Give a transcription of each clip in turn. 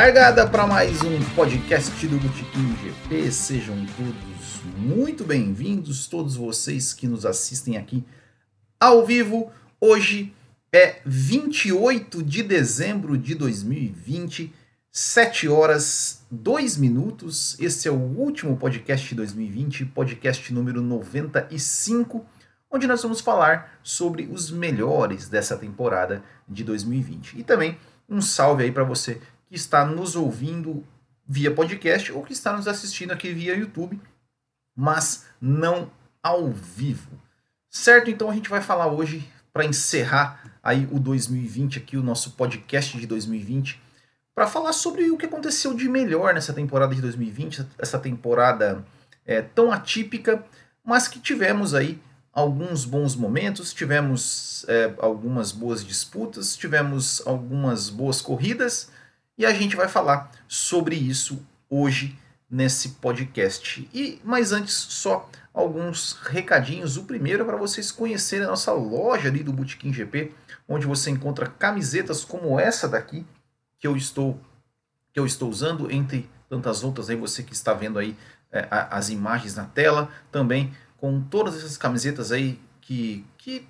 Largada para mais um podcast do Botequim GP. Sejam todos muito bem-vindos, todos vocês que nos assistem aqui ao vivo. Hoje é 28 de dezembro de 2020, 7 horas 2 minutos. Esse é o último podcast de 2020, podcast número 95, onde nós vamos falar sobre os melhores dessa temporada de 2020. E também um salve aí para você que está nos ouvindo via podcast ou que está nos assistindo aqui via YouTube, mas não ao vivo. Certo? Então a gente vai falar hoje para encerrar aí o 2020 aqui o nosso podcast de 2020 para falar sobre o que aconteceu de melhor nessa temporada de 2020, essa temporada é, tão atípica, mas que tivemos aí alguns bons momentos, tivemos é, algumas boas disputas, tivemos algumas boas corridas e a gente vai falar sobre isso hoje nesse podcast. E mas antes só alguns recadinhos. O primeiro é para vocês conhecerem a nossa loja ali do Botequim GP, onde você encontra camisetas como essa daqui que eu estou que eu estou usando entre tantas outras aí você que está vendo aí é, as imagens na tela, também com todas essas camisetas aí que, que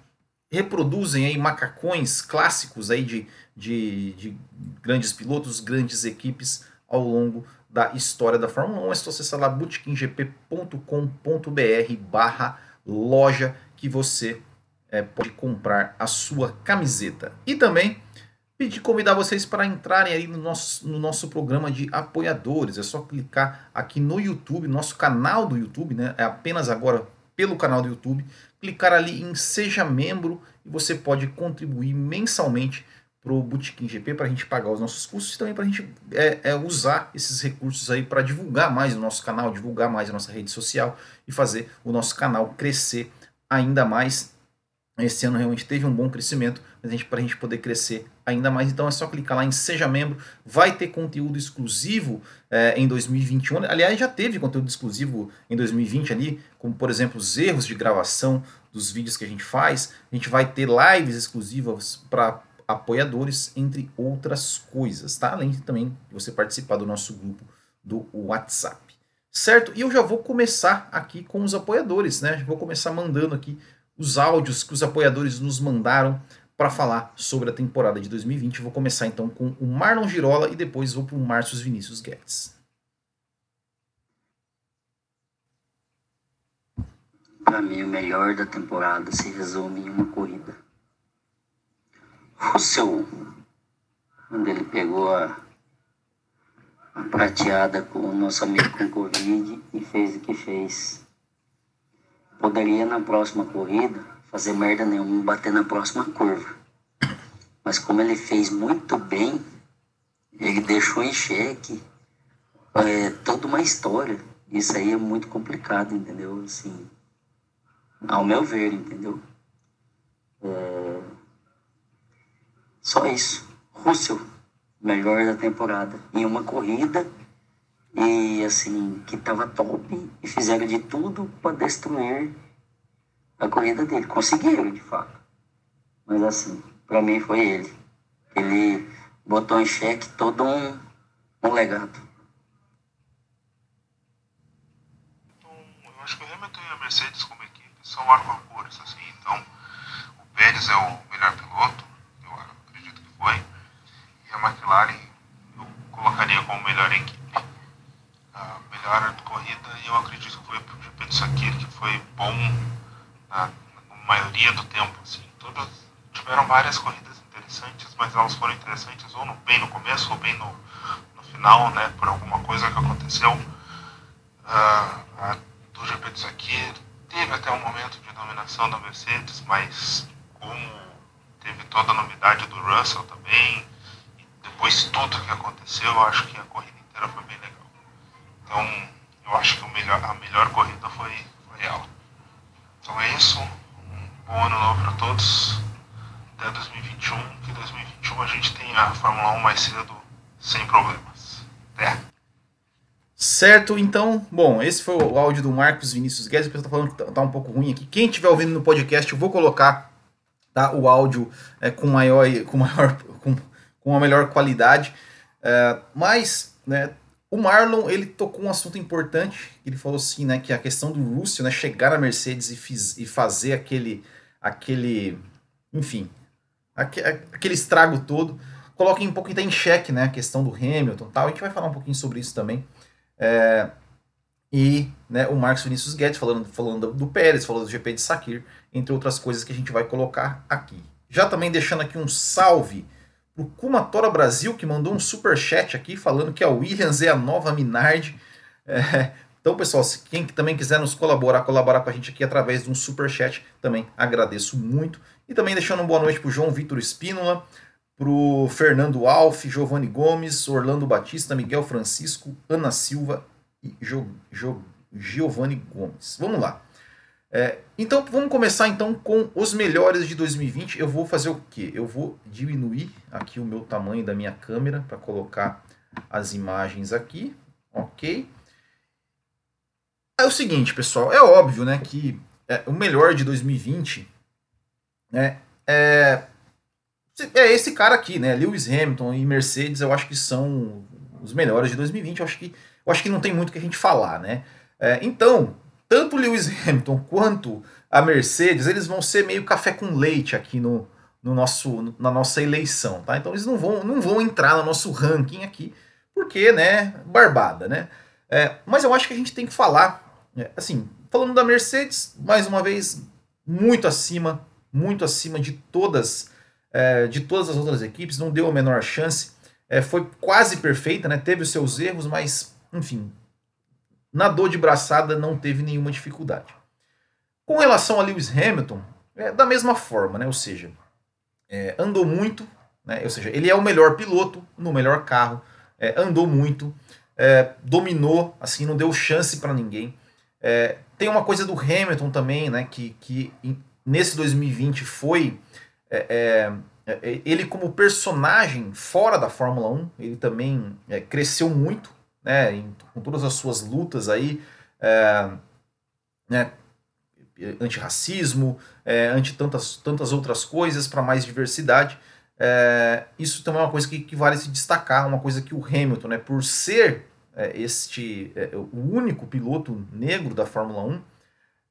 reproduzem aí macacões clássicos aí de, de, de grandes pilotos, grandes equipes ao longo da história da Fórmula 1. É só acessar lá bootkinggp.com.br barra loja que você é, pode comprar a sua camiseta. E também pedir convidar vocês para entrarem aí no nosso, no nosso programa de apoiadores. É só clicar aqui no YouTube, nosso canal do YouTube, né? É apenas agora pelo canal do YouTube, clicar ali em Seja Membro e você pode contribuir mensalmente para o Bootkin GP para a gente pagar os nossos custos e também para a gente é, é, usar esses recursos aí para divulgar mais o nosso canal, divulgar mais a nossa rede social e fazer o nosso canal crescer ainda mais. Esse ano realmente teve um bom crescimento, para a gente poder crescer ainda mais, então é só clicar lá em Seja Membro. Vai ter conteúdo exclusivo é, em 2021. Aliás, já teve conteúdo exclusivo em 2020 ali, como por exemplo os erros de gravação dos vídeos que a gente faz. A gente vai ter lives exclusivas para apoiadores, entre outras coisas, tá? Além de também você participar do nosso grupo do WhatsApp. Certo? E eu já vou começar aqui com os apoiadores, né? Vou começar mandando aqui os áudios que os apoiadores nos mandaram para falar sobre a temporada de 2020. Vou começar então com o Marlon Girola e depois vou para o Márcio Vinícius Guedes. Para mim, o melhor da temporada se resume em uma corrida. Russell, quando ele pegou a, a prateada com o nosso amigo com Covid e fez o que fez poderia na próxima corrida fazer merda nenhuma bater na próxima curva. Mas como ele fez muito bem, ele deixou em xeque é, toda uma história. Isso aí é muito complicado, entendeu? Assim, ao meu ver, entendeu? É... Só isso. Russell, melhor da temporada. Em uma corrida e assim, que tava top e fizeram de tudo para destruir a corrida dele. Conseguiram, de fato. Mas assim, para mim foi ele. Ele botou em xeque todo um, um legado. Então, eu acho que o Hamilton e a Mercedes como equipe são arco-cores, assim. Então, o Pérez é o melhor piloto, eu acredito que foi. E a McLaren eu colocaria como melhor equipe a melhor corrida e eu acredito que foi o GP do Sakir, que foi bom na, maioria do tempo. Assim. Todas tiveram várias corridas interessantes, mas elas foram interessantes ou no, bem no começo ou bem no, no final, né, por alguma coisa que aconteceu. Uh, a do GP do Sakir teve até um momento de dominação da Mercedes, mas como teve toda a novidade do Russell também, e depois tudo que aconteceu, eu acho que a corrida inteira foi bem legal. Então, eu acho que melhor, a melhor corrida foi, foi ela. Então é isso. Um bom ano novo para todos. Até 2021. Que 2021 a gente tenha a Fórmula 1 mais cedo, sem problemas. Até. Certo, então, bom, esse foi o áudio do Marcos Vinícius Guedes. O pessoal tá falando que tá, tá um pouco ruim aqui. Quem estiver ouvindo no podcast, eu vou colocar tá, o áudio é, com maior, com maior, com, com uma melhor qualidade. É, mas, né, o Marlon, ele tocou um assunto importante, ele falou assim, né, que a questão do Russell, né, chegar na Mercedes e, fiz, e fazer aquele, aquele, enfim, aquele estrago todo, coloca um pouco em xeque, né, a questão do Hamilton tal, a gente vai falar um pouquinho sobre isso também. É, e né, o Marcos Vinícius Guedes falando, falando do Pérez, falando do GP de Sakir, entre outras coisas que a gente vai colocar aqui. Já também deixando aqui um salve pro Kumatora Brasil, que mandou um super chat aqui falando que a Williams é a nova Minardi. É, então, pessoal, se quem também quiser nos colaborar, colaborar com a gente aqui através de um super chat, também agradeço muito. E também deixando uma boa noite pro João Vitor Espínola, pro Fernando Alf, Giovanni Gomes, Orlando Batista, Miguel Francisco, Ana Silva e jo, jo, Giovanni Gomes. Vamos lá. É, então vamos começar então com os melhores de 2020. Eu vou fazer o que? Eu vou diminuir aqui o meu tamanho da minha câmera para colocar as imagens aqui, ok? É o seguinte, pessoal, é óbvio, né, que é, o melhor de 2020, né, é, é esse cara aqui, né, Lewis Hamilton e Mercedes. Eu acho que são os melhores de 2020. Eu acho que eu acho que não tem muito que a gente falar, né? É, então, tanto Lewis Hamilton quanto a Mercedes, eles vão ser meio café com leite aqui no, no nosso, na nossa eleição, tá? Então eles não vão, não vão entrar no nosso ranking aqui, porque, né, barbada, né? É, mas eu acho que a gente tem que falar, é, assim, falando da Mercedes, mais uma vez, muito acima, muito acima de todas, é, de todas as outras equipes, não deu a menor chance, é, foi quase perfeita, né? Teve os seus erros, mas, enfim, na dor de braçada não teve nenhuma dificuldade. Com relação a Lewis Hamilton, é da mesma forma, né? Ou seja, é, andou muito, né? Ou seja, ele é o melhor piloto no melhor carro, é, andou muito, é, dominou, assim, não deu chance para ninguém. É, tem uma coisa do Hamilton também, né? Que, que nesse 2020 foi é, é, ele como personagem fora da Fórmula 1, ele também cresceu muito, né, em, com todas as suas lutas aí, é, né, antirracismo, é, anti tantas, tantas outras coisas, para mais diversidade. É, isso também é uma coisa que, que, vale se destacar, uma coisa que o Hamilton, né, por ser é, este é, o único piloto negro da Fórmula 1,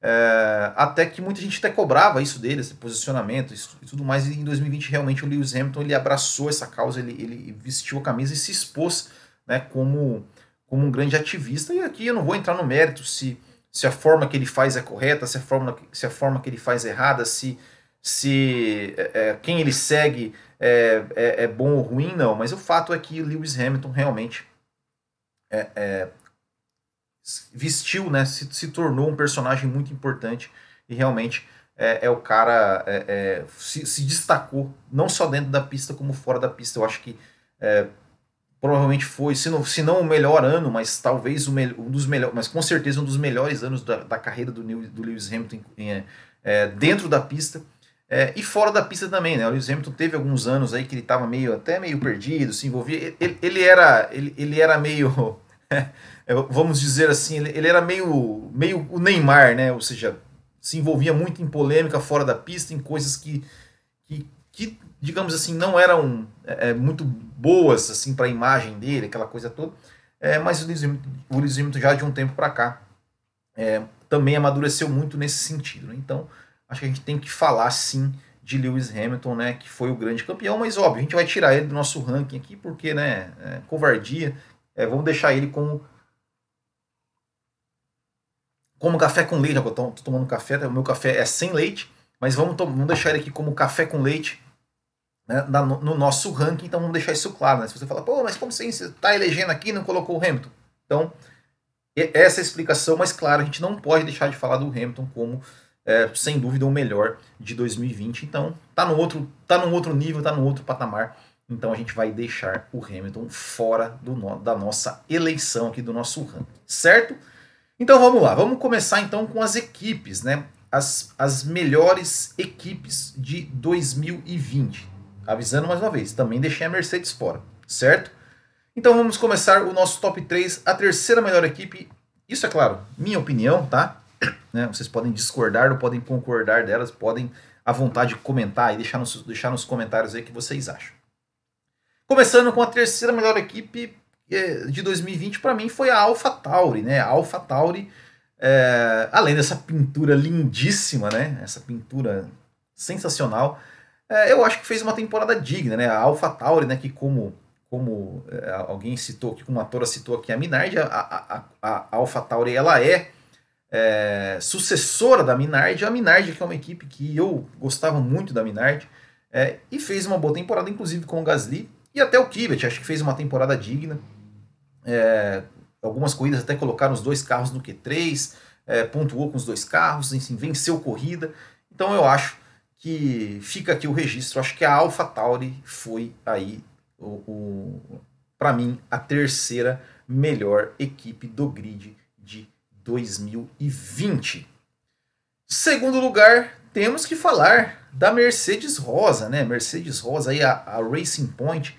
é, até que muita gente até cobrava isso dele, esse posicionamento e tudo mais. E em 2020, realmente, o Lewis Hamilton ele abraçou essa causa, ele, ele vestiu a camisa e se expôs né, como como um grande ativista, e aqui eu não vou entrar no mérito se, se a forma que ele faz é correta, se a forma, se a forma que ele faz é errada, se, se é, é, quem ele segue é, é, é, bom ou ruim, não. Mas o fato é que Lewis Hamilton realmente é, é, vestiu, né, se, se tornou um personagem muito importante e realmente é, é o cara se, se destacou não só dentro da pista como fora da pista. Eu acho que provavelmente foi, se não, se não o melhor ano, mas talvez o um dos melhores, mas com certeza um dos melhores anos da, da carreira do, do Lewis Hamilton é, é, dentro da pista é, e fora da pista também, né? O Lewis Hamilton teve alguns anos aí que ele estava meio até meio perdido, se envolvia, ele, ele era ele, ele era meio é, vamos dizer assim, ele, ele era meio meio o Neymar, né? Ou seja, se envolvia muito em polêmica fora da pista, em coisas que, que, que digamos assim, não eram é, é muito boas assim para a imagem dele, aquela coisa toda. É, mas o Hamilton já de um tempo para cá é, também amadureceu muito nesse sentido. Né? Então, acho que a gente tem que falar sim de Lewis Hamilton, né, que foi o grande campeão, mas óbvio, a gente vai tirar ele do nosso ranking aqui porque, né, é, covardia. É, vamos deixar ele como como café com leite. Eu tô, tô tomando café, o meu café é sem leite, mas vamos, vamos deixar ele aqui como café com leite né, no nosso ranking, então vamos deixar isso claro. Né? Se você fala, pô, mas como você está elegendo aqui e não colocou o Hamilton? Então, essa é a explicação, mas claro, a gente não pode deixar de falar do Hamilton como, é, sem dúvida, o melhor de 2020. Então, tá no outro, tá num outro nível, tá num outro patamar. Então a gente vai deixar o Hamilton fora do da nossa eleição aqui do nosso ranking, certo? Então vamos lá, vamos começar então com as equipes, né? As, as melhores equipes de 2020 avisando mais uma vez, também deixei a Mercedes fora, certo? Então vamos começar o nosso top 3, a terceira melhor equipe. Isso é claro, minha opinião, tá? Né? Vocês podem discordar ou podem concordar delas, podem à vontade comentar e deixar nos, deixar nos comentários aí o que vocês acham. Começando com a terceira melhor equipe é, de 2020, para mim foi a AlphaTauri, né? A AlphaTauri, é, além dessa pintura lindíssima, né? Essa pintura sensacional, é, eu acho que fez uma temporada digna, né? A AlphaTauri, né? Que como como é, alguém citou aqui, como a Tora citou aqui, a Minardi, a, a, a, AlphaTauri, ela é, é, sucessora da Minardi, a Minardi que é uma equipe que eu gostava muito da Minardi, é, e fez uma boa temporada, inclusive com o Gasly, e até o Kivet, acho que fez uma temporada digna, é, algumas corridas até colocaram os dois carros no Q3, é, pontuou com os dois carros, enfim, venceu corrida, então eu acho que fica aqui o registro, acho que a AlphaTauri foi aí o, o para mim, a terceira melhor equipe do grid de 2020. Segundo lugar, temos que falar da Mercedes Rosa, né? Mercedes Rosa aí a, a Racing Point,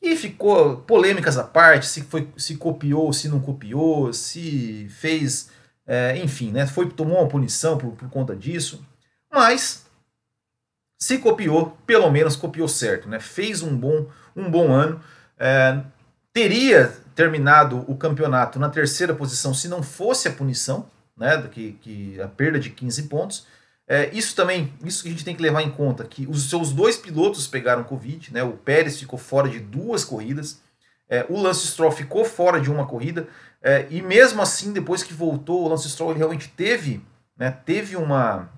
que ficou polêmicas à parte, se foi se copiou, se não copiou, se fez, é, enfim, né? Foi tomou uma punição por, por conta disso, mas se copiou, pelo menos copiou certo, né? Fez um bom um bom ano. É, teria terminado o campeonato na terceira posição se não fosse a punição, né, que, que a perda de 15 pontos. É, isso também, isso que a gente tem que levar em conta, que os seus dois pilotos pegaram Covid, né, o Pérez ficou fora de duas corridas, é, o Lance Stroll ficou fora de uma corrida, é, e mesmo assim, depois que voltou, o Lance Stroll ele realmente teve, né, teve uma,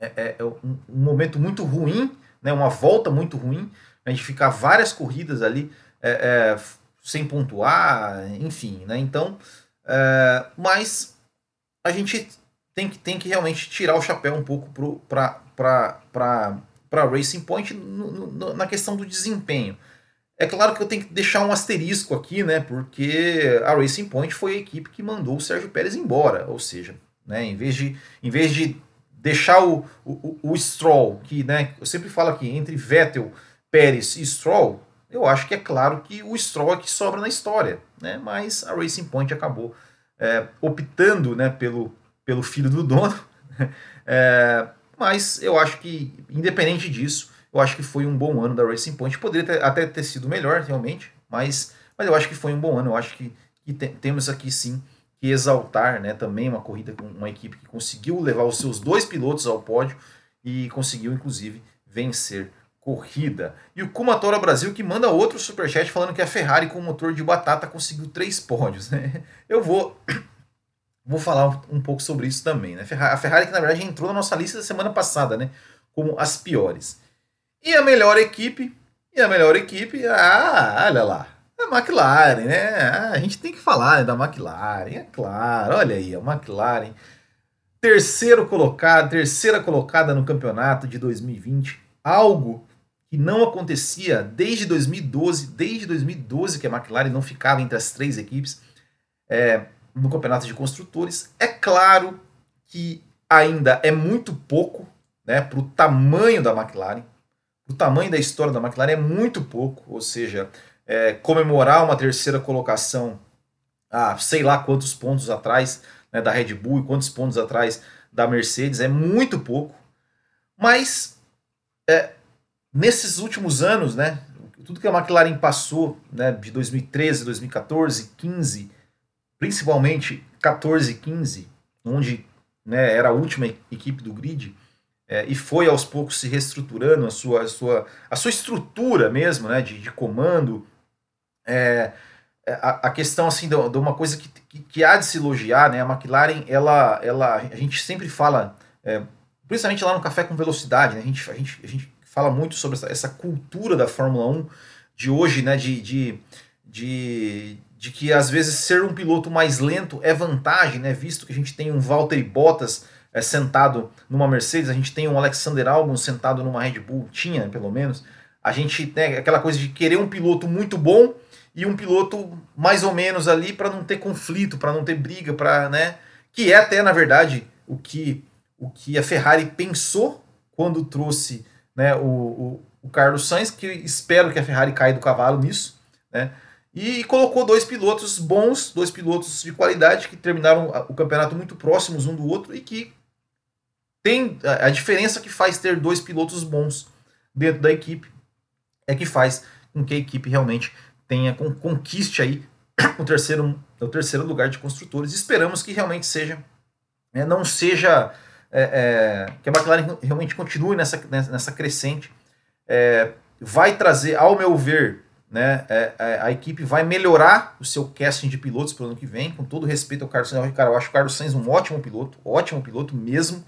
é, é, um, um momento muito ruim, né, uma volta muito ruim, a gente ficar várias corridas ali é, é, sem pontuar, enfim, né? Então, é, mas a gente tem que, tem que realmente tirar o chapéu um pouco para Racing Point no, no, na questão do desempenho. É claro que eu tenho que deixar um asterisco aqui, né? Porque a Racing Point foi a equipe que mandou o Sérgio Pérez embora, ou seja, né, em, vez de, em vez de deixar o, o, o Stroll, que né, eu sempre falo aqui, entre Vettel Pérez e Stroll, eu acho que é claro que o Stroll é que sobra na história, né? Mas a Racing Point acabou é, optando, né, pelo, pelo filho do dono. é, mas eu acho que, independente disso, eu acho que foi um bom ano da Racing Point. Poderia ter, até ter sido melhor, realmente, mas, mas eu acho que foi um bom ano. Eu acho que, que te, temos aqui sim que exaltar, né, também uma corrida com uma equipe que conseguiu levar os seus dois pilotos ao pódio e conseguiu, inclusive, vencer corrida. E o Kumatora Brasil que manda outro superchat falando que a Ferrari com motor de batata conseguiu três pódios. Né? Eu vou vou falar um pouco sobre isso também. Né? A Ferrari que na verdade entrou na nossa lista da semana passada, né? Como as piores. E a melhor equipe, e a melhor equipe, ah, olha lá, McLaren, né? Ah, a gente tem que falar né, da McLaren, é claro. Olha aí, a McLaren, terceiro colocado, terceira colocada no campeonato de 2020, algo que não acontecia desde 2012, desde 2012 que a McLaren não ficava entre as três equipes é, no campeonato de construtores. É claro que ainda é muito pouco né, para o tamanho da McLaren, o tamanho da história da McLaren é muito pouco, ou seja, é, comemorar uma terceira colocação a sei lá quantos pontos atrás né, da Red Bull e quantos pontos atrás da Mercedes é muito pouco, mas é, nesses últimos anos, né, tudo que a McLaren passou, né, de 2013, 2014, 15, principalmente 14 e 15, onde né, era a última equipe do grid, é, e foi aos poucos se reestruturando a sua, a sua, a sua estrutura mesmo, né, de, de comando. É, é a, a, questão assim de, de uma coisa que, que, que, há de se elogiar, né, a McLaren, ela, ela, a gente sempre fala, é, principalmente lá no Café com Velocidade, né, a, gente, a, gente, a gente fala muito sobre essa, essa cultura da Fórmula 1 de hoje, né? De, de, de, de, que às vezes ser um piloto mais lento é vantagem, né? Visto que a gente tem um Valtteri Bottas é, sentado numa Mercedes, a gente tem um Alexander Albon sentado numa Red Bull, tinha pelo menos. A gente tem aquela coisa de querer um piloto muito bom e um piloto mais ou menos ali para não ter conflito, para não ter briga, para, né? Que é até na verdade o que o que a Ferrari pensou quando trouxe né, o, o, o, Carlos Sainz, que espero que a Ferrari caia do cavalo nisso, né, e colocou dois pilotos bons, dois pilotos de qualidade que terminaram o campeonato muito próximos um do outro e que tem a diferença que faz ter dois pilotos bons dentro da equipe é que faz com que a equipe realmente tenha conquiste aí o terceiro, o terceiro lugar de construtores. Esperamos que realmente seja, é, não seja é, é, que a McLaren realmente continue nessa, nessa crescente. É, vai trazer, ao meu ver, né, é, é, a equipe vai melhorar o seu casting de pilotos para o ano que vem, com todo respeito ao Carlos Sainz. Cara, eu acho o Carlos Sainz um ótimo piloto, ótimo piloto mesmo.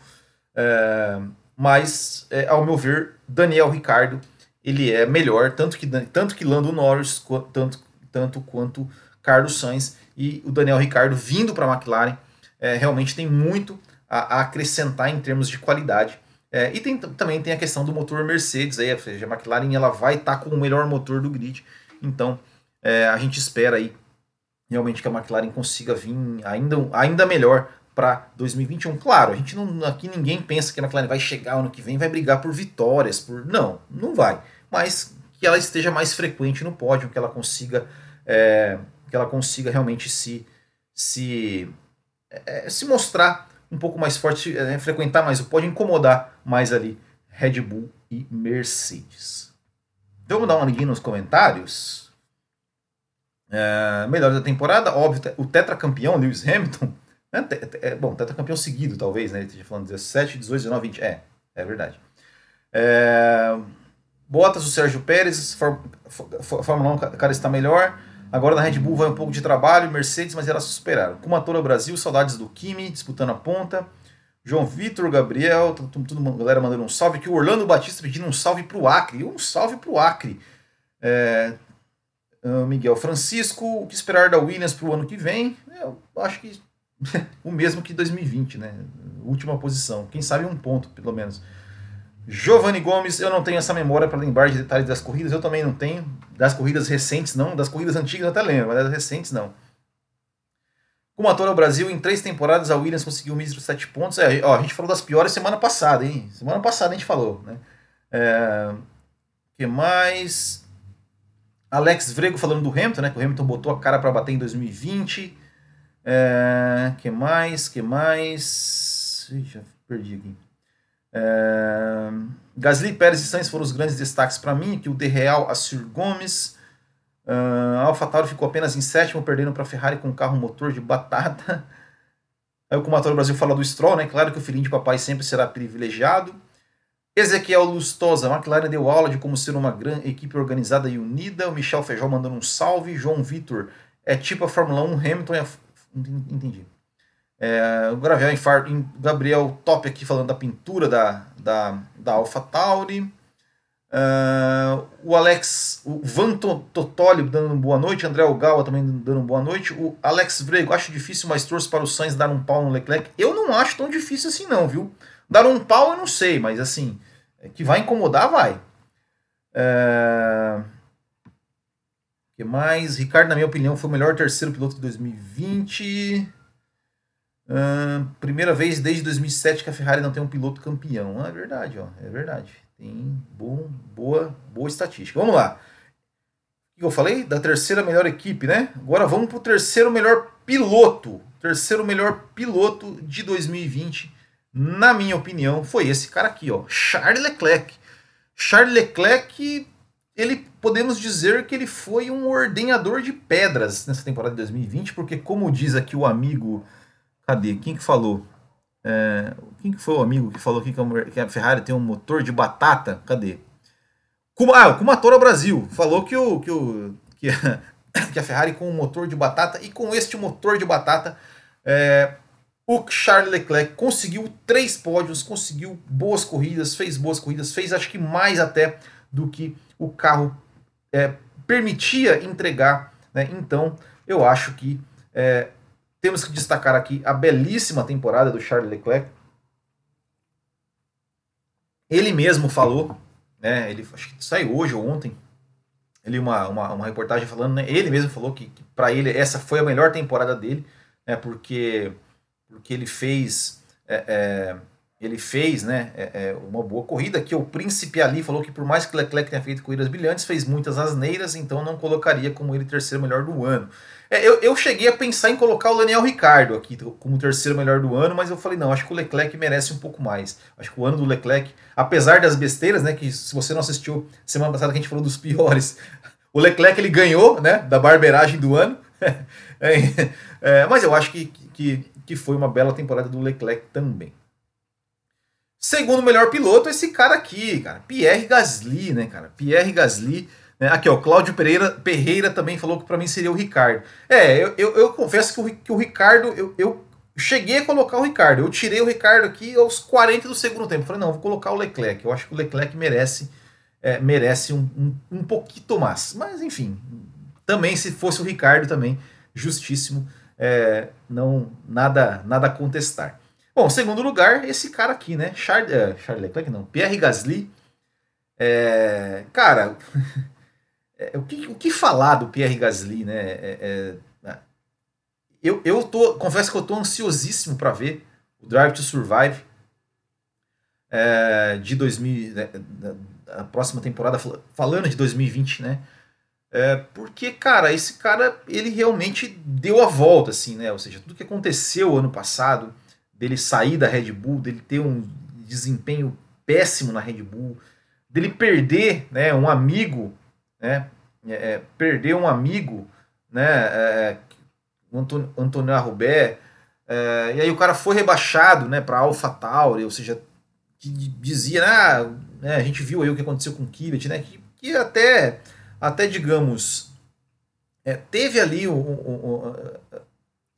mas, ao meu ver, Daniel Ricardo ele é melhor, tanto que, tanto que Lando Norris, tanto, tanto quanto Carlos Sainz e o Daniel Ricardo vindo para a McLaren, é, realmente tem muito a, a, acrescentar em termos de qualidade. É, e tem, também tem a questão do motor Mercedes, aí, seja, a McLaren ela vai estar tá com o melhor motor do grid, então é, a gente espera aí realmente que a McLaren consiga vir ainda, ainda melhor para 2021. Claro, a gente não aqui ninguém pensa que a McLaren vai chegar ano que vem vai brigar por vitórias, por não, não vai. Mas que ela esteja mais frequente no pódio, que ela consiga é, que ela consiga realmente se se é, se mostrar um pouco mais forte, é, frequentar mais o pódio, incomodar mais ali Red Bull e Mercedes. Então vamos dar uma liguinha nos comentários. É, melhor da temporada, óbvio, o tetracampeão Lewis Hamilton é, é, bom, tetracampeão seguido, talvez, né? Ele esteja falando 17, 18, 19, 20. É, é verdade. É, Bottas, o Sérgio Pérez, Fórmula 1, o cara está melhor. Agora na Red Bull vai um pouco de trabalho, Mercedes, mas elas superaram. Kumatora Brasil, saudades do Kimi, disputando a ponta. João Vitor, Gabriel, tudo, galera mandando um salve aqui. O Orlando Batista pedindo um salve pro Acre. Um salve pro Acre. É, ah, Miguel Francisco, o que esperar da Williams pro ano que vem? Eu acho que o mesmo que 2020, né? Última posição. Quem sabe um ponto, pelo menos. Giovanni Gomes, eu não tenho essa memória para lembrar de detalhes das corridas, eu também não tenho. Das corridas recentes, não. Das corridas antigas eu até lembro, mas das recentes, não. Como ator ao Brasil, em três temporadas a Williams conseguiu um mísero sete pontos. É, ó, a gente falou das piores semana passada, hein? Semana passada a gente falou, né? É, que mais? Alex Vrego falando do Hamilton, né? Que o Hamilton botou a cara para bater em 2020. É, que mais? Que mais? Ih, já perdi aqui. É, Gasly, Pérez e Sainz foram os grandes destaques para mim. Que o De Real, Assir Gomes. Uh, AlphaTauri ficou apenas em sétimo, perdendo para a Ferrari com um carro motor de batata. Aí o Comatório Brasil fala do Stroll, né? Claro que o filhinho de papai sempre será privilegiado. Ezequiel Lustosa, a McLaren deu aula de como ser uma grande equipe organizada e unida. O Michel Feijó mandando um salve. João Vitor, é tipo a Fórmula 1, Hamilton e a Entendi. É, o em Gabriel Top aqui falando da pintura da, da, da Alpha Tauri. Uh, o Alex, o Van Totoli dando boa noite, André Ogawa também dando boa noite. O Alex Vrego, acho difícil, mas torço para o Sainz dar um pau no Leclerc. Eu não acho tão difícil assim, não, viu? Dar um pau eu não sei, mas assim, é que vai incomodar, vai. Uh, que mais? Ricardo, na minha opinião, foi o melhor terceiro piloto de 2020. Primeira vez desde 2007 que a Ferrari não tem um piloto campeão. Ah, é verdade, ó, é verdade. Tem bom, boa, boa estatística. Vamos lá. O que eu falei? Da terceira melhor equipe, né? Agora vamos para o terceiro melhor piloto. Terceiro melhor piloto de 2020, na minha opinião, foi esse cara aqui, ó, Charles Leclerc. Charles Leclerc ele podemos dizer que ele foi um ordenhador de pedras nessa temporada de 2020, porque como diz aqui o amigo, cadê? Quem que falou? É, quem que foi o amigo que falou aqui que a Ferrari tem um motor de batata? Cadê? Kuma, ah, Kumatora Brasil falou que o que o que a, que a Ferrari com um motor de batata e com este motor de batata é, o Charles Leclerc conseguiu três pódios, conseguiu boas corridas, fez boas corridas, fez acho que mais até do que o carro é, permitia entregar. Né? Então, eu acho que é, temos que destacar aqui a belíssima temporada do Charles Leclerc. Ele mesmo falou, né, ele acho que saiu hoje ou ontem, ele uma, uma, uma reportagem falando, né, ele mesmo falou que, que para ele essa foi a melhor temporada dele, né, porque, porque ele fez é, é, ele fez né, é, é, uma boa corrida, que o príncipe ali falou que por mais que Leclerc tenha feito corridas brilhantes, fez muitas asneiras, então não colocaria como ele terceiro melhor do ano. É, eu, eu cheguei a pensar em colocar o Daniel Ricardo aqui como terceiro melhor do ano, mas eu falei, não, acho que o Leclerc merece um pouco mais. Acho que o ano do Leclerc, apesar das besteiras, né? Que se você não assistiu semana passada que a gente falou dos piores, o Leclerc ele ganhou, né? Da barbeiragem do ano. é, é, mas eu acho que, que, que foi uma bela temporada do Leclerc também. Segundo melhor piloto, esse cara aqui, cara, Pierre Gasly, né, cara? Pierre Gasly? Aqui, ó, Cláudio Pereira, Pereira também falou que para mim seria o Ricardo. É, eu, eu, eu confesso que o, que o Ricardo, eu, eu, cheguei a colocar o Ricardo. Eu tirei o Ricardo aqui aos 40 do segundo tempo. Falei, não, vou colocar o Leclerc. Eu acho que o Leclerc merece, é, merece um, um, um pouquinho mais. Mas, enfim, também se fosse o Ricardo, também, justíssimo. É, não nada nada a contestar. Bom, segundo lugar, esse cara aqui, né? Charles, é, Charles Leclerc, não. Pierre Gasly. É, cara, É, o, que, o que falar do Pierre Gasly, né? É, é, né? eu, eu tô, confesso que eu tô ansiosíssimo para ver o Drive to Survive é, de 2000, né, a próxima temporada, falando de 2020, né? É, porque, cara, esse cara, ele realmente deu a volta, assim, né? Ou seja, tudo que aconteceu ano passado, dele sair da Red Bull, dele ter um desempenho péssimo na Red Bull, dele perder né, um amigo né, é, é, perder um amigo, né, é, o Antônio, Antônio Arrubé, é, e aí o cara foi rebaixado né, para Alpha Tauri, ou seja, que dizia, ah, né, a gente viu aí o que aconteceu com o Kivet, né, que, que até, até digamos, é, teve ali um, um, um,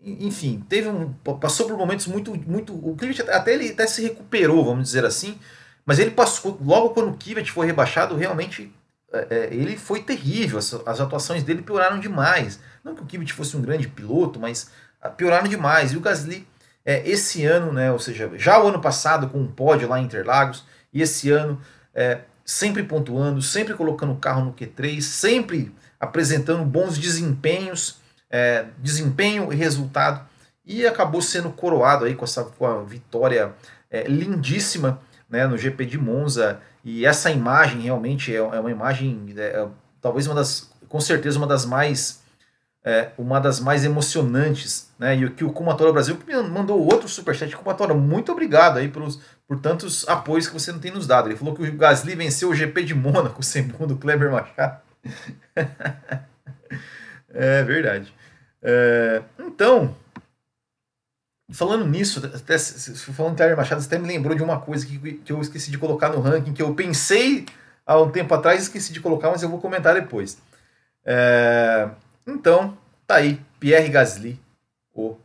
enfim, teve um, passou por momentos muito, muito, o Kivet até ele até se recuperou, vamos dizer assim, mas ele passou, logo quando o Kivet foi rebaixado, realmente é, é, ele foi terrível, as, as, atuações dele pioraram demais. Não que o Kimmich fosse um grande piloto, mas ah, pioraram demais. E o Gasly, é, esse ano, né, ou seja, já o ano passado com um pódio lá em Interlagos, e esse ano é, sempre pontuando, sempre colocando o carro no Q3, sempre apresentando bons desempenhos, é, desempenho e resultado, e acabou sendo coroado aí com, essa, com a vitória é, lindíssima né, no GP de Monza e essa imagem realmente é, é uma imagem, é, é, talvez uma das, com certeza uma das mais, é, uma das mais emocionantes, né? E o que o Kumatora Brasil mandou outro superchat. Kumatora, muito obrigado aí pelos, por tantos apoios que você não tem nos dado. Ele falou que o Gasly venceu o GP de Mônaco, segundo o Kleber Machado. é verdade. É, então, Falando nisso, até, falando Kleber Machado, você até me lembrou de uma coisa que, que eu esqueci de colocar no ranking, que eu pensei há um tempo atrás esqueci de colocar, mas eu vou comentar depois. É, então, tá aí, Pierre Gasly, o,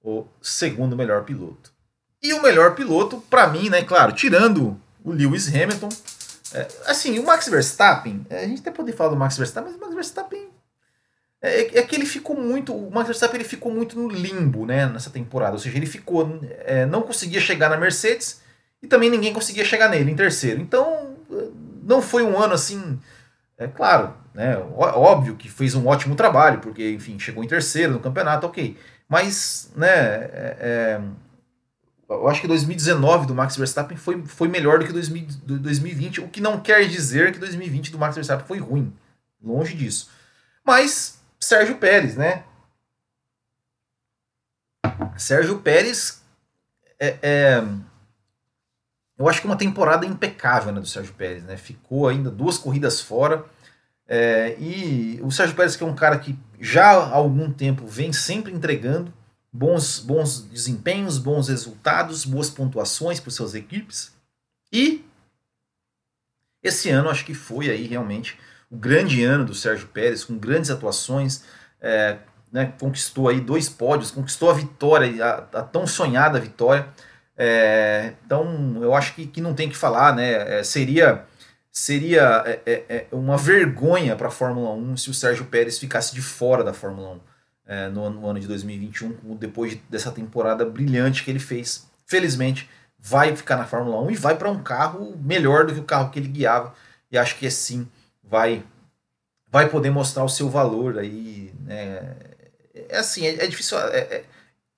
o segundo melhor piloto. E o melhor piloto, para mim, né, claro, tirando o Lewis Hamilton, é, assim, o Max Verstappen, é, a gente até pode falar do Max Verstappen, mas o Max Verstappen é, é, que ele ficou muito. O Max Verstappen ele ficou muito no limbo né, nessa temporada. Ou seja, ele ficou. É, não conseguia chegar na Mercedes e também ninguém conseguia chegar nele em terceiro. Então, não foi um ano assim. É claro, né, óbvio que fez um ótimo trabalho, porque, enfim, chegou em terceiro no campeonato, ok. Mas, né, é, é eu acho que 2019 do Max Verstappen foi, foi melhor do que 2020, o que não quer dizer que 2020 do Max Verstappen foi ruim. Longe disso. Mas Sérgio Pérez, né? Sérgio Pérez é, é, eu acho que uma temporada impecável né, do Sérgio Pérez, né? Ficou ainda duas corridas fora. É, e o Sérgio Pérez, que é um cara que já há algum tempo vem sempre entregando bons, bons desempenhos, bons resultados, boas pontuações para suas equipes. E esse ano acho que foi aí realmente o grande ano do Sérgio Pérez, com grandes atuações, é, né, conquistou aí dois pódios, conquistou a vitória, a, a tão sonhada vitória. É, então eu acho que, que não tem que falar, né? É, seria seria é, é, é uma vergonha para a Fórmula 1 se o Sérgio Pérez ficasse de fora da Fórmula 1 no, no, ano de 2021, depois dessa temporada brilhante que ele fez. Felizmente, vai ficar na Fórmula 1 e vai para um carro melhor do que o carro que ele guiava. E acho que é sim vai vai poder mostrar o seu valor aí, né? É assim, é, é difícil. É, é,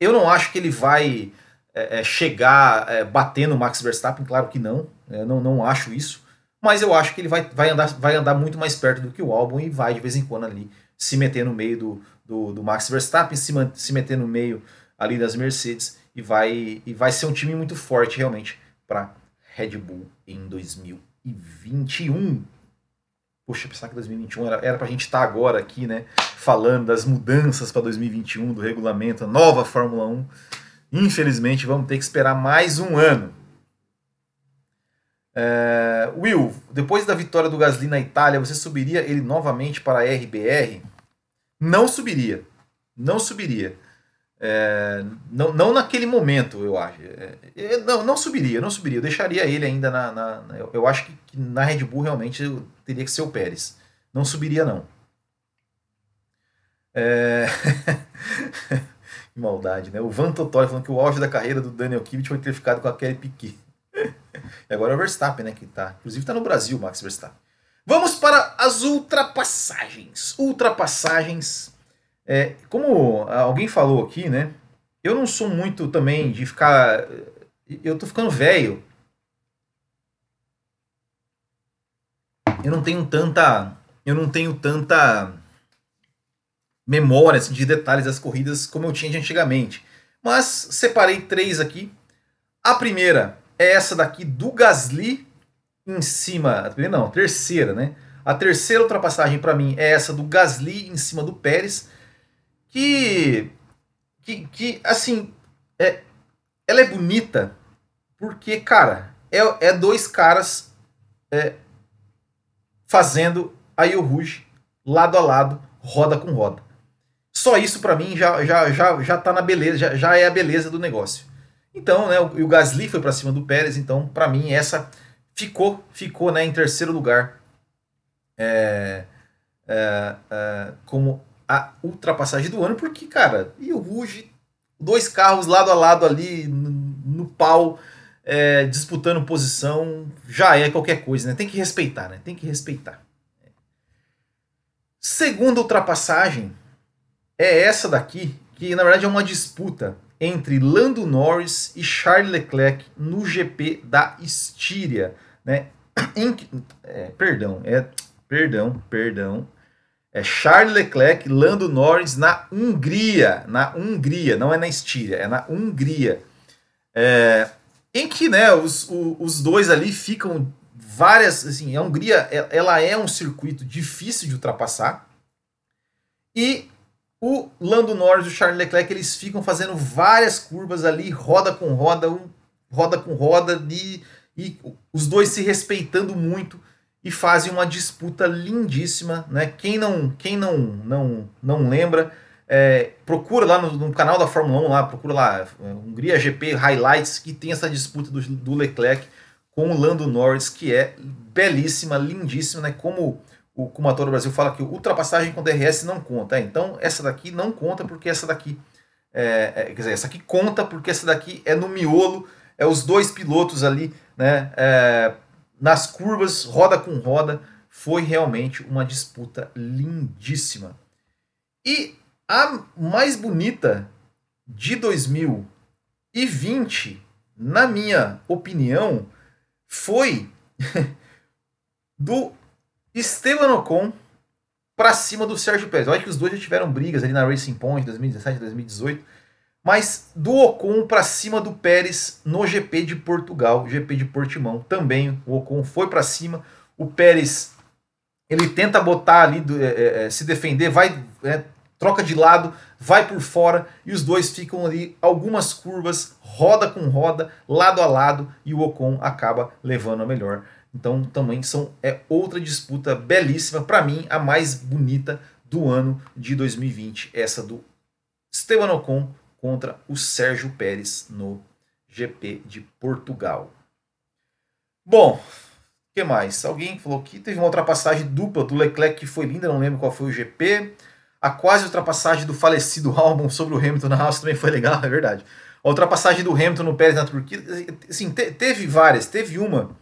eu não acho que ele vai é, é, chegar batendo o Max Verstappen, claro que não, eu não, não acho isso. Mas eu acho que ele vai, vai, andar, vai andar muito mais perto do que o álbum e vai de vez em quando ali se meter no meio do, do, do Max Verstappen, se, se meter no meio ali das Mercedes e vai, e vai ser um time muito forte realmente para Red Bull em 2021. Poxa, pensar que 2021 era, era pra gente estar tá agora aqui, né? Falando das mudanças para 2021 do regulamento, a nova Fórmula 1. Infelizmente, vamos ter que esperar mais um ano. É, Will, depois da vitória do Gasly na Itália, você subiria ele novamente para a RBR? Não subiria. Não subiria. É, não, não naquele momento, eu acho. É, não, não subiria, não subiria. Eu deixaria ele ainda na. na, na eu, eu, acho que, que, na Red Bull realmente teria que ser o Pérez. Não subiria, não. É... que maldade, né? O Van Totori falando que o auge da carreira do Daniel Kimmich foi ter ficado com a Kelly Piquet. e agora é o Verstappen, né? Que tá. Inclusive tá no Brasil, Max Verstappen. Vamos para as ultrapassagens. Ultrapassagens é, como alguém falou aqui, né? Eu não sou muito também de ficar. Eu tô ficando velho. Eu não tenho tanta. Eu não tenho tanta memória assim, de detalhes das corridas como eu tinha de antigamente. Mas separei três aqui. A primeira é essa daqui do Gasly em cima. Não, a terceira, né? A terceira ultrapassagem para mim é essa do Gasly em cima do Pérez que, que, que assim, é, ela é bonita porque, cara, é, é dois caras é, fazendo a Rouge lado a lado, roda com roda. Só isso para mim já, já, já, já tá na beleza, já, já é a beleza do negócio. Então, né, o, o Gasly foi para cima do Pérez, então para mim essa ficou ficou né, em terceiro lugar é, é, é, como a ultrapassagem do ano, porque, cara, e o Ruge, dois carros lado a lado ali no, no pau, é, disputando posição, já é qualquer coisa, né? Tem que respeitar, né? Tem que respeitar. Segunda ultrapassagem é essa daqui, que na verdade é uma disputa entre Lando Norris e Charles Leclerc no GP da Estíria, né? Em, é, perdão, é perdão, perdão é Charles Leclerc, Lando Norris na Hungria, na Hungria, não é na Estíria, é na Hungria, é, em que né, os, os dois ali ficam várias, assim, a Hungria ela é um circuito difícil de ultrapassar. E o Lando Norris e o Charles Leclerc eles ficam fazendo várias curvas ali, roda com roda, um, roda com roda e, e os dois se respeitando muito e fazem uma disputa lindíssima, né? Quem não, quem não, não, não lembra, é, procura lá no, no, canal da Fórmula 1, lá, procura lá, é, Hungria GP Highlights, que tem essa disputa do, do Leclerc com o Lando Norris, que é belíssima, lindíssima, né? Como o Kumator Brasil fala que ultrapassagem com DRS não conta. É, então essa daqui não conta porque essa daqui, é, é, quer dizer, essa aqui conta porque essa daqui é no miolo, é os dois pilotos ali, né? Nas curvas, roda com roda, foi realmente uma disputa lindíssima. E a mais bonita de 2020, na minha opinião, foi do Esteban Ocon para cima do Sérgio Pérez. Olha que os dois já tiveram brigas ali na Racing Point 2017, 2018 mas do Ocon para cima do Pérez no GP de Portugal, GP de Portimão. Também o Ocon foi para cima, o Pérez ele tenta botar ali, é, é, é, se defender, vai, é, troca de lado, vai por fora e os dois ficam ali algumas curvas, roda com roda, lado a lado e o Ocon acaba levando a melhor. Então também são é outra disputa belíssima, para mim a mais bonita do ano de 2020, essa do Esteban Ocon contra o Sérgio Pérez no GP de Portugal. Bom, o que mais? Alguém falou que teve uma ultrapassagem dupla do Leclerc que foi linda, não lembro qual foi o GP. A quase ultrapassagem do falecido Albon sobre o Hamilton na Haas também foi legal, é verdade. A ultrapassagem do Hamilton no Pérez na Turquia, assim, te, teve várias. Teve uma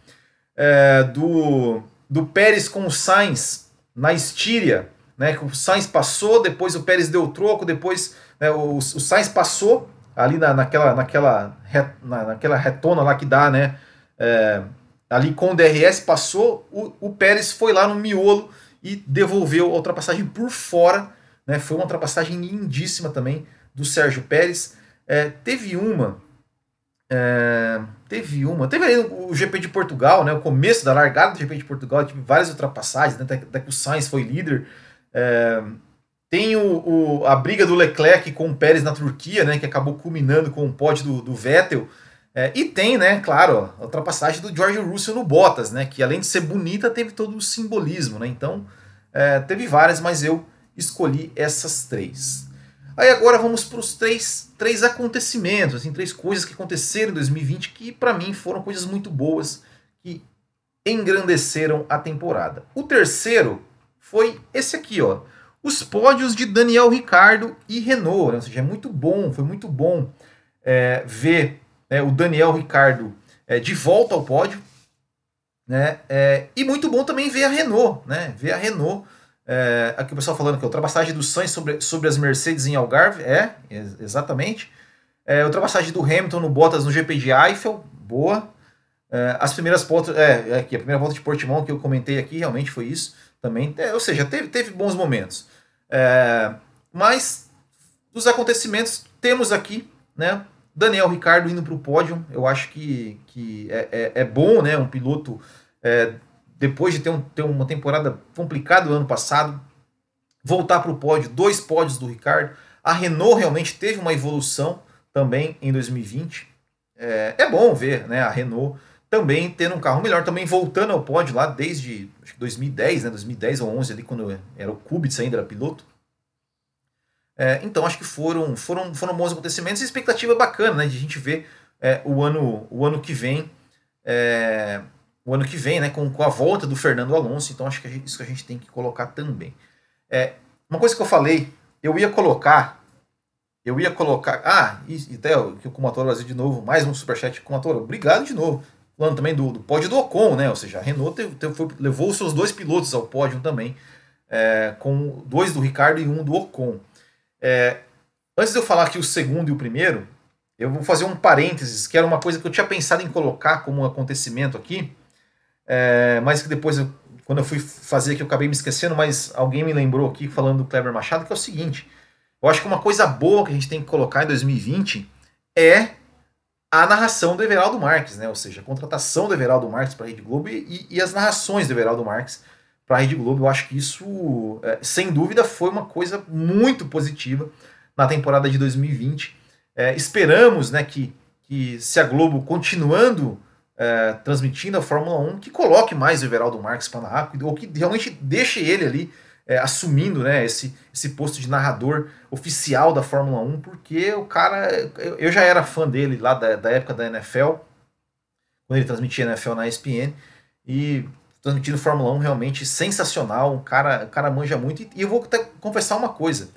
é, do, do Pérez com o Sainz na Estíria, né? O Sainz passou, depois o Pérez deu troco, depois né, o, o Sainz passou ali na, naquela, naquela, na, naquela retona lá que dá, né? É, ali com o DRS passou, o, o Pérez foi lá no miolo e devolveu a ultrapassagem por fora né? Foi uma ultrapassagem lindíssima também do Sérgio Pérez. É, teve uma. É, teve uma. Teve aí o GP de Portugal, né? O começo da largada do GP de Portugal, tive várias ultrapassagens, né? até, até que o Sainz foi líder. É, tem o, o, a briga do Leclerc com o Pérez na Turquia, né? Que acabou culminando com o pódio do, do Vettel. É, e tem, né, claro, a ultrapassagem do George Russell no Bottas, né? Que além de ser bonita, teve todo o simbolismo, né? Então, é, teve várias, mas eu escolhi essas três. Aí agora vamos para os três, três acontecimentos, assim, três coisas que aconteceram em 2020 que para mim foram coisas muito boas que engrandeceram a temporada. O terceiro foi esse aqui, ó, os pódios de Daniel Ricardo e Renault, ou seja, é muito bom, foi muito bom é, ver né, o Daniel Ricardo é, de volta ao pódio, né? É, e muito bom também ver a Renault, né? Ver a Renault é, aqui o pessoal falando que a ultrapassagem do Sainz sobre, sobre as Mercedes em Algarve, é, exatamente. É, ultrapassagem do Hamilton no Bottas no GP de Eiffel, boa. É, as primeiras voltas, é, é, aqui, a primeira volta de Portimão que eu comentei aqui, realmente foi isso também. É, ou seja, teve, teve bons momentos. É, mas, dos acontecimentos, temos aqui, né, Daniel Ricardo indo para o pódio, eu acho que, que é, é, é bom, né, um piloto é, depois de ter, um, ter uma temporada complicada no ano passado, voltar para o pódio, dois pódios do Ricardo. A Renault realmente teve uma evolução também em 2020. É, é bom ver né, a Renault também tendo um carro melhor, também voltando ao pódio lá desde 2010, né, 2010 ou 11 ali quando era o Kubica ainda era piloto. É, então acho que foram, foram, foram bons acontecimentos e expectativa bacana né, de a gente ver é, o, ano, o ano que vem é, o ano que vem, né, com, com a volta do Fernando Alonso. Então acho que gente, isso que a gente tem que colocar também. É, uma coisa que eu falei, eu ia colocar, eu ia colocar, ah, e, e até que o Comatora Brasil de novo, mais um superchat com Comatora, obrigado de novo. Falando também do, do pódio do Ocon, né? Ou seja, a Renault teve, teve, foi, levou os seus dois pilotos ao pódio também, é, com dois do Ricardo e um do Ocon. É, antes de eu falar aqui o segundo e o primeiro, eu vou fazer um parênteses, que era uma coisa que eu tinha pensado em colocar como um acontecimento aqui, é, mas que depois, eu, quando eu fui fazer aqui, eu acabei me esquecendo, mas alguém me lembrou aqui, falando do Kleber Machado, que é o seguinte: eu acho que uma coisa boa que a gente tem que colocar em 2020 é a narração do Everaldo Marques, né? ou seja, a contratação do Everaldo Marques para a Rede Globo e, e, as narrações do Everaldo Marques para a Rede Globo. Eu acho que isso, é, sem dúvida, foi uma coisa muito positiva na temporada de 2020. É, esperamos né, que, que se a Globo continuando é, transmitindo a Fórmula 1 que coloque mais o Everaldo Marques para narrar, ou que realmente deixe ele ali é, assumindo né, esse, esse posto de narrador oficial da Fórmula 1, porque o cara, eu, eu já era fã dele lá da, da época da NFL, quando ele transmitia NFL na ESPN, e transmitindo Fórmula 1 realmente sensacional, um cara, cara manja muito, e, e eu vou até confessar uma coisa,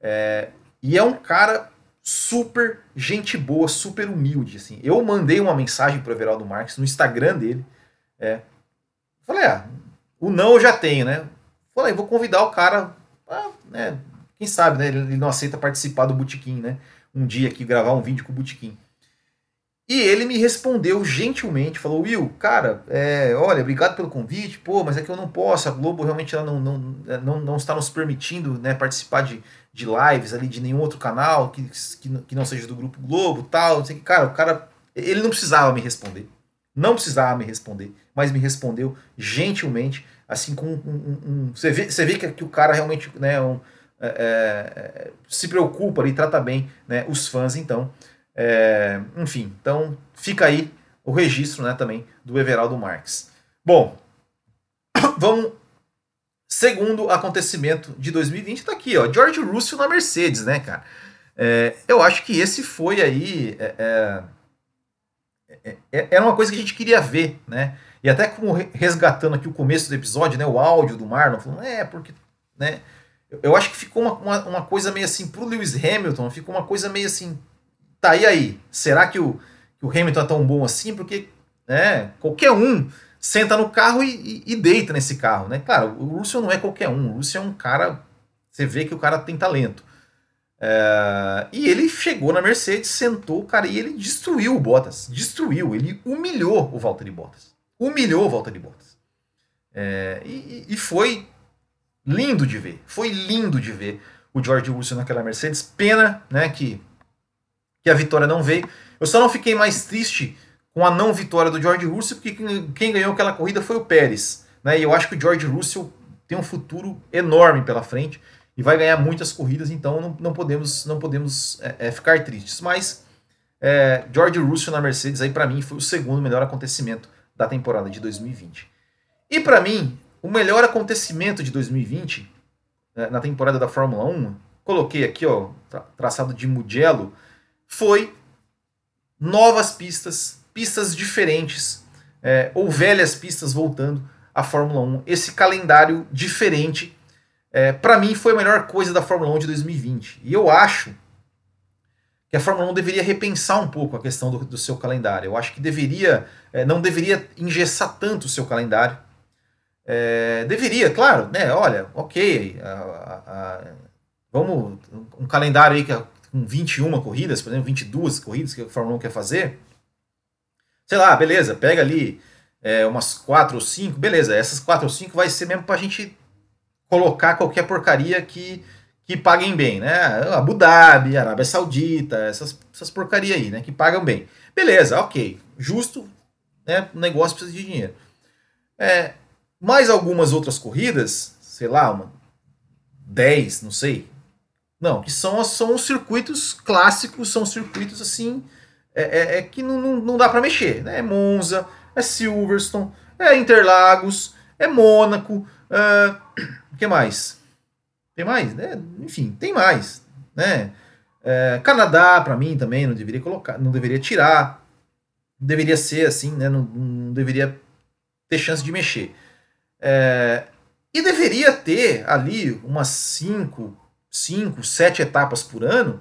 é, e é um cara super gente boa, super humilde, assim. Eu mandei uma mensagem pro Everaldo Marques no Instagram dele, é. Falei, ah, o não eu já tenho, né? Falei, vou convidar o cara, ah, né? Quem sabe, né? Ele não aceita participar do Botequim, né? Um dia aqui, gravar um vídeo com o Botequim. E ele me respondeu gentilmente, falou, Will, cara, é, olha, obrigado pelo convite, pô, mas é que eu não posso, a Globo realmente ela não, não, não, não está nos permitindo né, participar de, de lives ali de nenhum outro canal que, que, que não seja do Grupo Globo tal, não sei que, cara, o cara, ele não precisava me responder, não precisava me responder, mas me respondeu gentilmente, assim, com um, um, um você, vê, você vê que, que o cara realmente, né, um, é, é, se preocupa ali, trata bem né, os fãs, então... É, enfim, então fica aí o registro né, também do Everaldo Marques. Bom, vamos. Segundo acontecimento de 2020, está aqui, ó. George Russell na Mercedes, né, cara? É, eu acho que esse foi aí. É, é, é, é era uma coisa que a gente queria ver, né? E até como resgatando aqui o começo do episódio, né? O áudio do Marlon, falando, é, porque. Né, eu acho que ficou uma, uma, uma coisa meio assim pro Lewis Hamilton, ficou uma coisa meio assim, Tá, e aí? Será que o, que o Hamilton é tão bom assim? Porque né, qualquer um senta no carro e, e, e, deita nesse carro, né? Claro, o Russell não é qualquer um. O Russell é um cara. Você vê que o cara tem talento. É, e ele chegou na Mercedes, sentou cara e ele destruiu o Bottas. Destruiu. Ele humilhou o Valtteri Bottas. Humilhou o Valtteri Bottas. É, e, e foi lindo de ver. Foi lindo de ver o George Russell naquela Mercedes. Pena, né, que, que a vitória não veio. Eu só não fiquei mais triste com a não vitória do George Russell, porque quem ganhou aquela corrida foi o Pérez. Né? E eu acho que o George Russell tem um futuro enorme pela frente e vai ganhar muitas corridas, então não, não podemos, não podemos é, é, ficar tristes. Mas é, George Russell na Mercedes, aí para mim, foi o segundo melhor acontecimento da temporada de 2020. E para mim, o melhor acontecimento de 2020, né, na temporada da Fórmula 1, coloquei aqui, ó, traçado de Mugello, foi novas pistas, pistas diferentes, é, ou velhas pistas voltando à Fórmula 1. Esse calendário diferente, é, para mim, foi a melhor coisa da Fórmula 1 de 2020. E eu acho que a Fórmula 1 deveria repensar um pouco a questão do, do seu calendário. Eu acho que deveria, é, não deveria engessar tanto o seu calendário. É, deveria, claro, né? Olha, ok, a, a, a, vamos um calendário aí que é com 21 corridas, por exemplo, 22 corridas que a Fórmula 1 quer fazer. Sei lá, beleza, pega ali é, umas 4 ou 5, beleza, essas 4 ou 5 vai ser mesmo pra gente colocar qualquer porcaria que, que paguem bem, né? Abu Dhabi, Arábia Saudita, essas, essas porcarias aí, né? Que pagam bem. Beleza, ok, justo, né? O negócio precisa de dinheiro. É, mais algumas outras corridas, sei lá, uma 10, não sei. Não, que são, são os circuitos clássicos, são circuitos assim, é, é, é que não, não, não dá para mexer. Né? É Monza, é Silverstone, é Interlagos, é Mônaco, o uh, que mais? Tem mais? Né? Enfim, tem mais. Né? É, Canadá, para mim, também não deveria colocar, não deveria tirar. Deveria ser assim, né? não, não deveria ter chance de mexer. É, e deveria ter ali umas 5, 5, 7 etapas por ano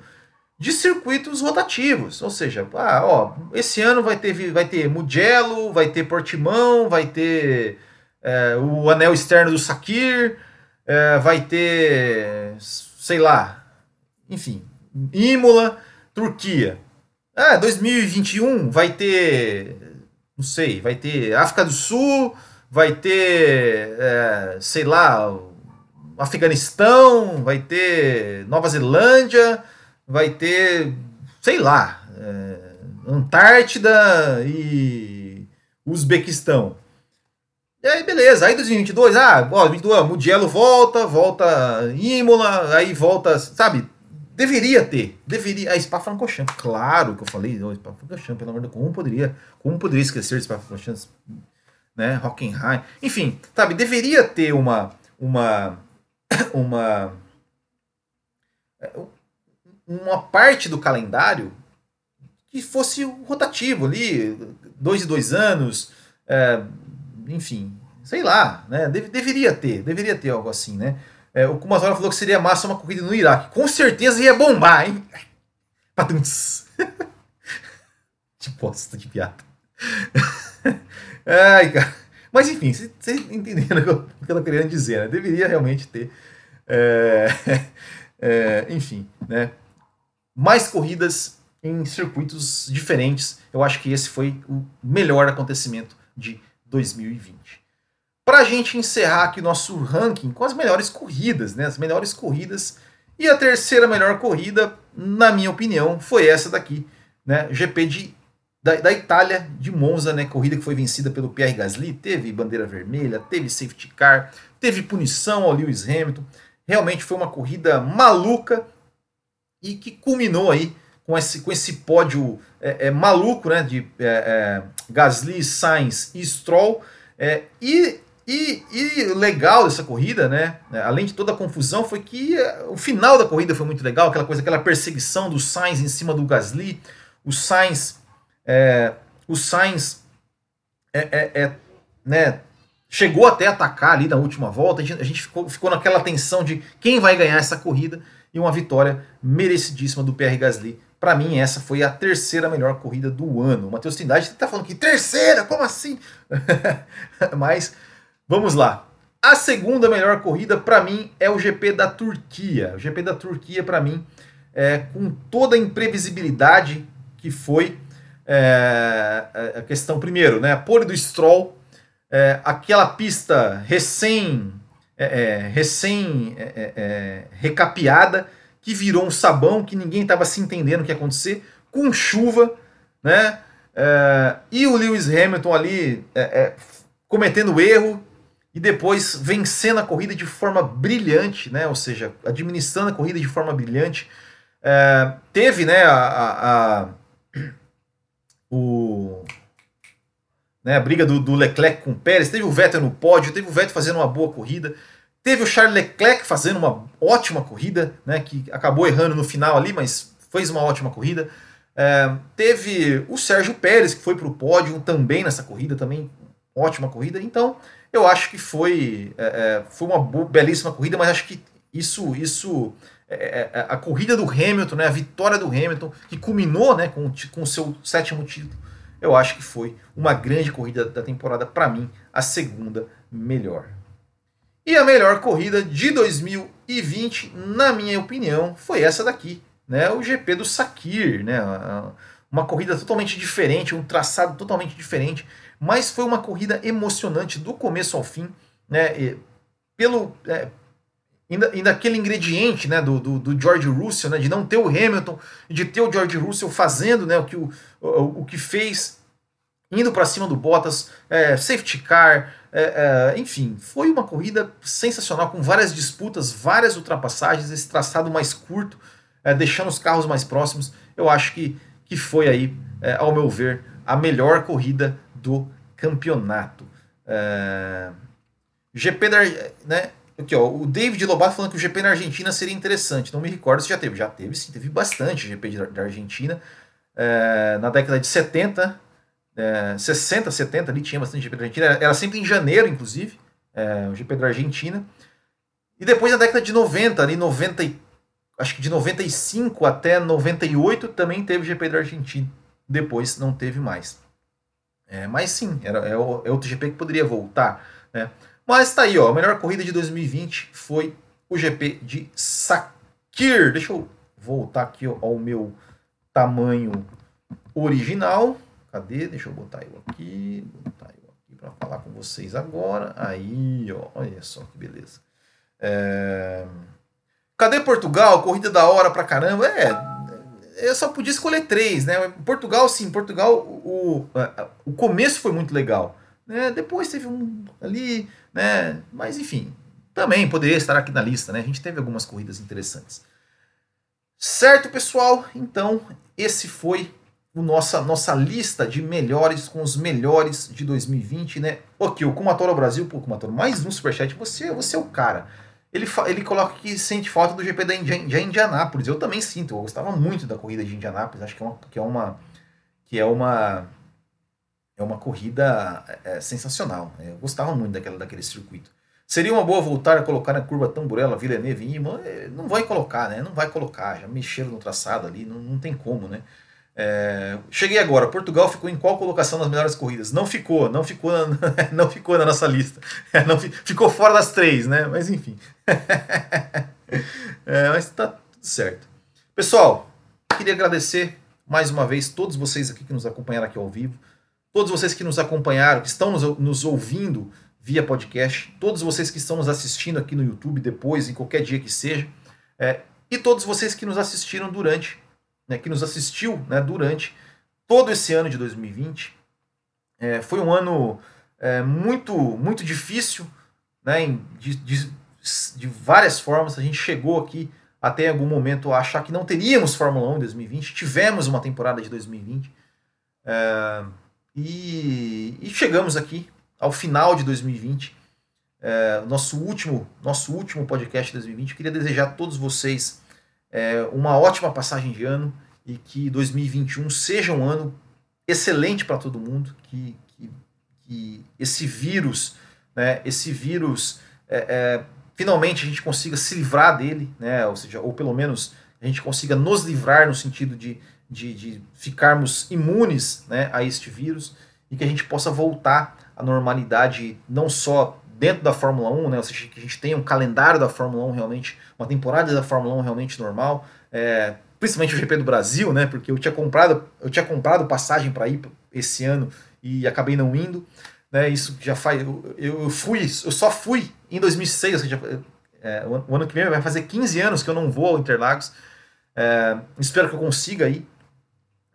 de circuitos rotativos. Ou seja, ah, ó, esse ano vai ter, vai ter Mugello, vai ter Portimão, vai ter é, o anel externo do Sakir, é, vai ter, sei lá, enfim, Imola, Turquia. Ah, 2021 vai ter, não sei, vai ter África do Sul, vai ter, é, sei lá, Afeganistão, vai ter Nova Zelândia, vai ter, sei lá, é, Antártida e Uzbequistão. E aí, beleza. Aí 2022, ah, ó, 2022, Mugello volta, volta Imola, aí volta, sabe? Deveria ter, deveria. A Spa-Francorchamps, claro que eu falei, Spa-Francorchamps, pelo amor de Deus, como poderia, como poderia esquecer Spa-Francorchamps? né? Hockenheim. Enfim, sabe, deveria ter uma uma uma uma parte do calendário que fosse rotativo ali, dois e dois anos, é, enfim, sei lá, né? Deve, deveria ter, deveria ter algo assim, né? É, o Kumazora falou que seria massa uma corrida no Iraque. Com certeza ia bombar, hein? Patunts. que bosta de piada. Ai, cara. Mas enfim, vocês entenderam o que eu tô querendo dizer, né? Deveria realmente ter. É, é, enfim, né? Mais corridas em circuitos diferentes. Eu acho que esse foi o melhor acontecimento de 2020. Para a gente encerrar aqui nosso ranking com as melhores corridas, né? As melhores corridas. E a terceira melhor corrida, na minha opinião, foi essa daqui, né? GP de da, da Itália, de Monza, né? Corrida que foi vencida pelo Pierre Gasly, teve bandeira vermelha, teve safety car, teve punição ao Lewis Hamilton. Realmente foi uma corrida maluca e que culminou aí com esse, com esse pódio é, é, maluco, né? De é, é Gasly, Sainz e Stroll. É, e e, e legal dessa corrida, né? Além de toda a confusão, foi que o final da corrida foi muito legal, aquela coisa, aquela perseguição do Sainz em cima do Gasly, o Sainz o Sainz né, chegou até atacar ali na última volta. A gente, a gente ficou, ficou naquela tensão de quem vai ganhar essa corrida e uma vitória merecidíssima do PR Gasly. Para mim, essa foi a terceira melhor corrida do ano. O Matheus Trindade está falando que terceira, como assim? Mas vamos lá. A segunda melhor corrida para mim é o GP da Turquia. O GP da Turquia para mim é com toda a imprevisibilidade que foi é, a questão, primeiro, né, a pole do Stroll, é, aquela pista recém é, é, recém é, recapeada, que virou um sabão, que ninguém estava se entendendo o que ia acontecer, com chuva, né? e o Lewis Hamilton ali cometendo erro e depois vencendo a corrida de forma brilhante, né? Ou seja, administrando a corrida de forma brilhante. teve, né, a, a, a o né, a briga do, do, Leclerc com o Pérez, teve o Vettel no pódio, teve o Vettel fazendo uma boa corrida, teve o Charles Leclerc fazendo uma ótima corrida, né, que acabou errando no final ali, mas fez uma ótima corrida. É, teve o Sérgio Pérez, que foi para o pódio também nessa corrida, também ótima corrida. Então, eu acho que foi, é, é foi uma belíssima corrida, mas acho que isso, isso é, é, a corrida do Hamilton, né, a vitória do Hamilton, que culminou né, com, com o seu sétimo título, eu acho que foi uma grande corrida da temporada, para mim, a segunda melhor. E a melhor corrida de 2020, na minha opinião, foi essa daqui, né? O GP do Sakir, né? Uma corrida totalmente diferente, um traçado totalmente diferente, mas foi uma corrida emocionante do começo ao fim, né? E pelo é, ainda, ainda aquele ingrediente, né, do, do, do, George Russell, né, de não ter o Hamilton, de ter o George Russell fazendo, né, o que o, o, o que fez indo para cima do Bottas, é, safety car, é, é, enfim, foi uma corrida sensacional, com várias disputas, várias ultrapassagens, esse traçado mais curto, é, deixando os carros mais próximos. Eu acho que, que foi aí, é, ao meu ver, a melhor corrida do campeonato. É, GP da. Né, aqui, ó, o David Lobato falando que o GP na Argentina seria interessante. Não me recordo se já teve. Já teve, sim, teve bastante GP da Argentina. na década de 70, é, 60, 70 ali tinha bastante GP da Argentina, era sempre em janeiro, inclusive, é, o GP da Argentina. E depois na década de 90, ali 90, acho que de 95 até 98 também teve GP da Argentina. Depois não teve mais. É, mas sim, era, é, é outro GP que poderia voltar. Né? Mas tá aí, ó, a melhor corrida de 2020 foi o GP de Sakir. Deixa eu voltar aqui ó, ao meu tamanho original. Cadê? Deixa eu botar eu aqui. Botar eu aqui para falar com vocês agora. Aí, ó, olha só que beleza. É... Cadê Portugal? Corrida da hora pra caramba. É, eu só podia escolher três, né? Portugal, sim, Portugal, o, o começo foi muito legal. Né? Depois teve um ali, né? Mas enfim, também poderia estar aqui na lista, né? A gente teve algumas corridas interessantes. Certo, pessoal? Então, esse foi nossa, nossa lista de melhores com os melhores de 2020, né? Ok, o Kumatora Brasil, pô, Kumatora, mais um superchat, você, você é o cara. Ele, ele coloca que sente falta do GP da Indi de Indianápolis. Eu também sinto, eu gostava muito da corrida de Indianápolis, acho que é uma. Que é uma, que é uma é uma corrida é, sensacional. Né? Eu gostava muito daquela, daquele circuito. Seria uma boa voltar a colocar na curva Tamburella, Villeneuve e Imola? É, não vai colocar, né? Não vai colocar. Já mexeram no traçado ali, não, não tem como, né? É, cheguei agora. Portugal ficou em qual colocação nas melhores corridas? Não ficou, não ficou, na, não ficou na nossa lista. É, não, ficou fora das três, né? Mas enfim. É, mas tá tudo certo. Pessoal, queria agradecer mais uma vez todos vocês aqui que nos acompanharam aqui ao vivo, todos vocês que nos acompanharam, que estão nos, nos ouvindo via podcast, todos vocês que estão nos assistindo aqui no YouTube depois, em qualquer dia que seja, é, e todos vocês que nos assistiram durante né, que nos assistiu né, durante todo esse ano de 2020. É, foi um ano é, muito, muito difícil, né, de, de, de, várias formas. A gente chegou aqui até algum momento a achar que não teríamos Fórmula 1 em 2020. Tivemos uma temporada de 2020. É, e, e, chegamos aqui ao final de 2020. É, nosso último nosso último podcast de 2020. Eu queria desejar a todos vocês é, uma ótima passagem de ano e que 2021 seja um ano excelente para todo mundo, que, que, que, esse vírus, né, esse vírus, é, é, finalmente a gente consiga se livrar dele, né, ou seja, ou pelo menos a gente consiga nos livrar no sentido de, de, de ficarmos imunes né, a este vírus e que a gente possa voltar à normalidade não só dentro da Fórmula 1, né? Ou seja, que a gente tenha um calendário da Fórmula 1 realmente, uma temporada da Fórmula 1 realmente normal, é, principalmente o GP do Brasil, né? Porque eu tinha comprado, eu tinha comprado passagem para ir esse ano e acabei não indo, né? Isso já faz. Eu, eu fui, eu só fui em 2006, ou seja, é, o ano que vem vai fazer 15 anos que eu não vou ao Interlagos. É, espero que eu consiga ir.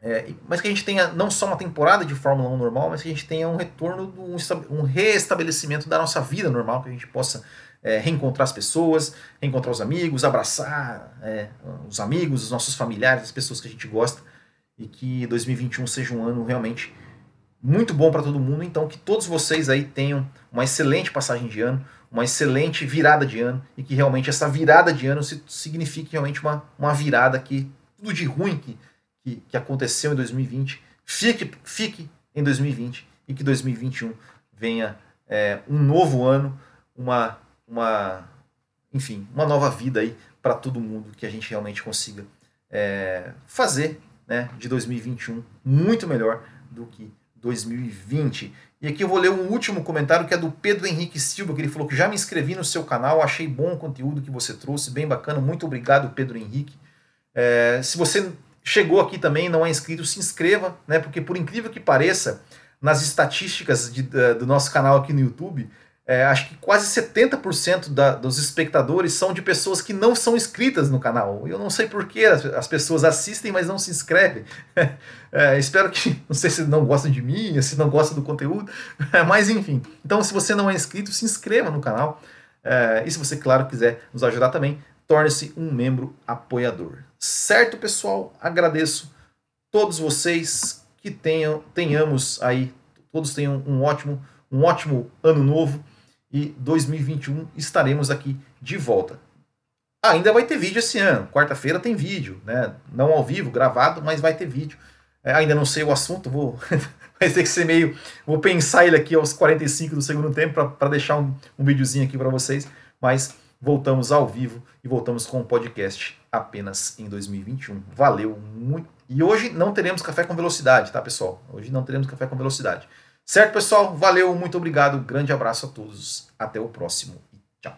É, mas que a gente tenha não só uma temporada de Fórmula 1 normal, mas que a gente tenha um retorno, um, reestabelecimento da nossa vida normal, que a gente possa é, reencontrar as pessoas, reencontrar os amigos, abraçar é, os amigos, os nossos familiares, as pessoas que a gente gosta, e que 2021 seja um ano realmente muito bom para todo mundo. Então, que todos vocês aí tenham uma excelente passagem de ano, uma excelente virada de ano e que realmente essa virada de ano signifique realmente uma, uma virada que tudo de ruim que, que, que aconteceu em 2020 fique, fique em 2020 e que 2021 venha é, um novo ano, uma, uma, enfim, uma nova vida aí para todo mundo que a gente realmente consiga é, fazer né, de 2021 muito melhor do que 2020. E aqui eu vou ler um último comentário que é do Pedro Henrique Silva, que ele falou que já me inscrevi no seu canal, achei bom o conteúdo que você trouxe, bem bacana. Muito obrigado, Pedro Henrique. É, se você chegou aqui também não é inscrito, se inscreva, né? Porque por incrível que pareça, nas estatísticas de, do nosso canal aqui no YouTube, é, acho que quase 70% da, dos espectadores são de pessoas que não são inscritas no canal. Eu não sei por que as, as pessoas assistem, mas não se inscrevem. É, espero que, não sei se não gostam de mim, se não gostam do conteúdo, mas enfim. Então, se você não é inscrito, se inscreva no canal. É, e se você, claro, quiser nos ajudar também, torne-se um membro apoiador. Certo, pessoal? Agradeço todos vocês que tenham, tenhamos aí, todos tenham um ótimo, um ótimo ano novo e 2021 estaremos aqui de volta. Ainda vai ter vídeo esse ano. Quarta-feira tem vídeo, né? Não ao vivo, gravado, mas vai ter vídeo. É, ainda não sei o assunto, vou vai ter que ser meio. Vou pensar ele aqui aos 45 do segundo tempo para deixar um, um videozinho aqui para vocês. Mas voltamos ao vivo e voltamos com o podcast apenas em 2021. Valeu muito. E hoje não teremos café com velocidade, tá, pessoal? Hoje não teremos café com velocidade. Certo, pessoal? Valeu, muito obrigado. Grande abraço a todos. Até o próximo e tchau.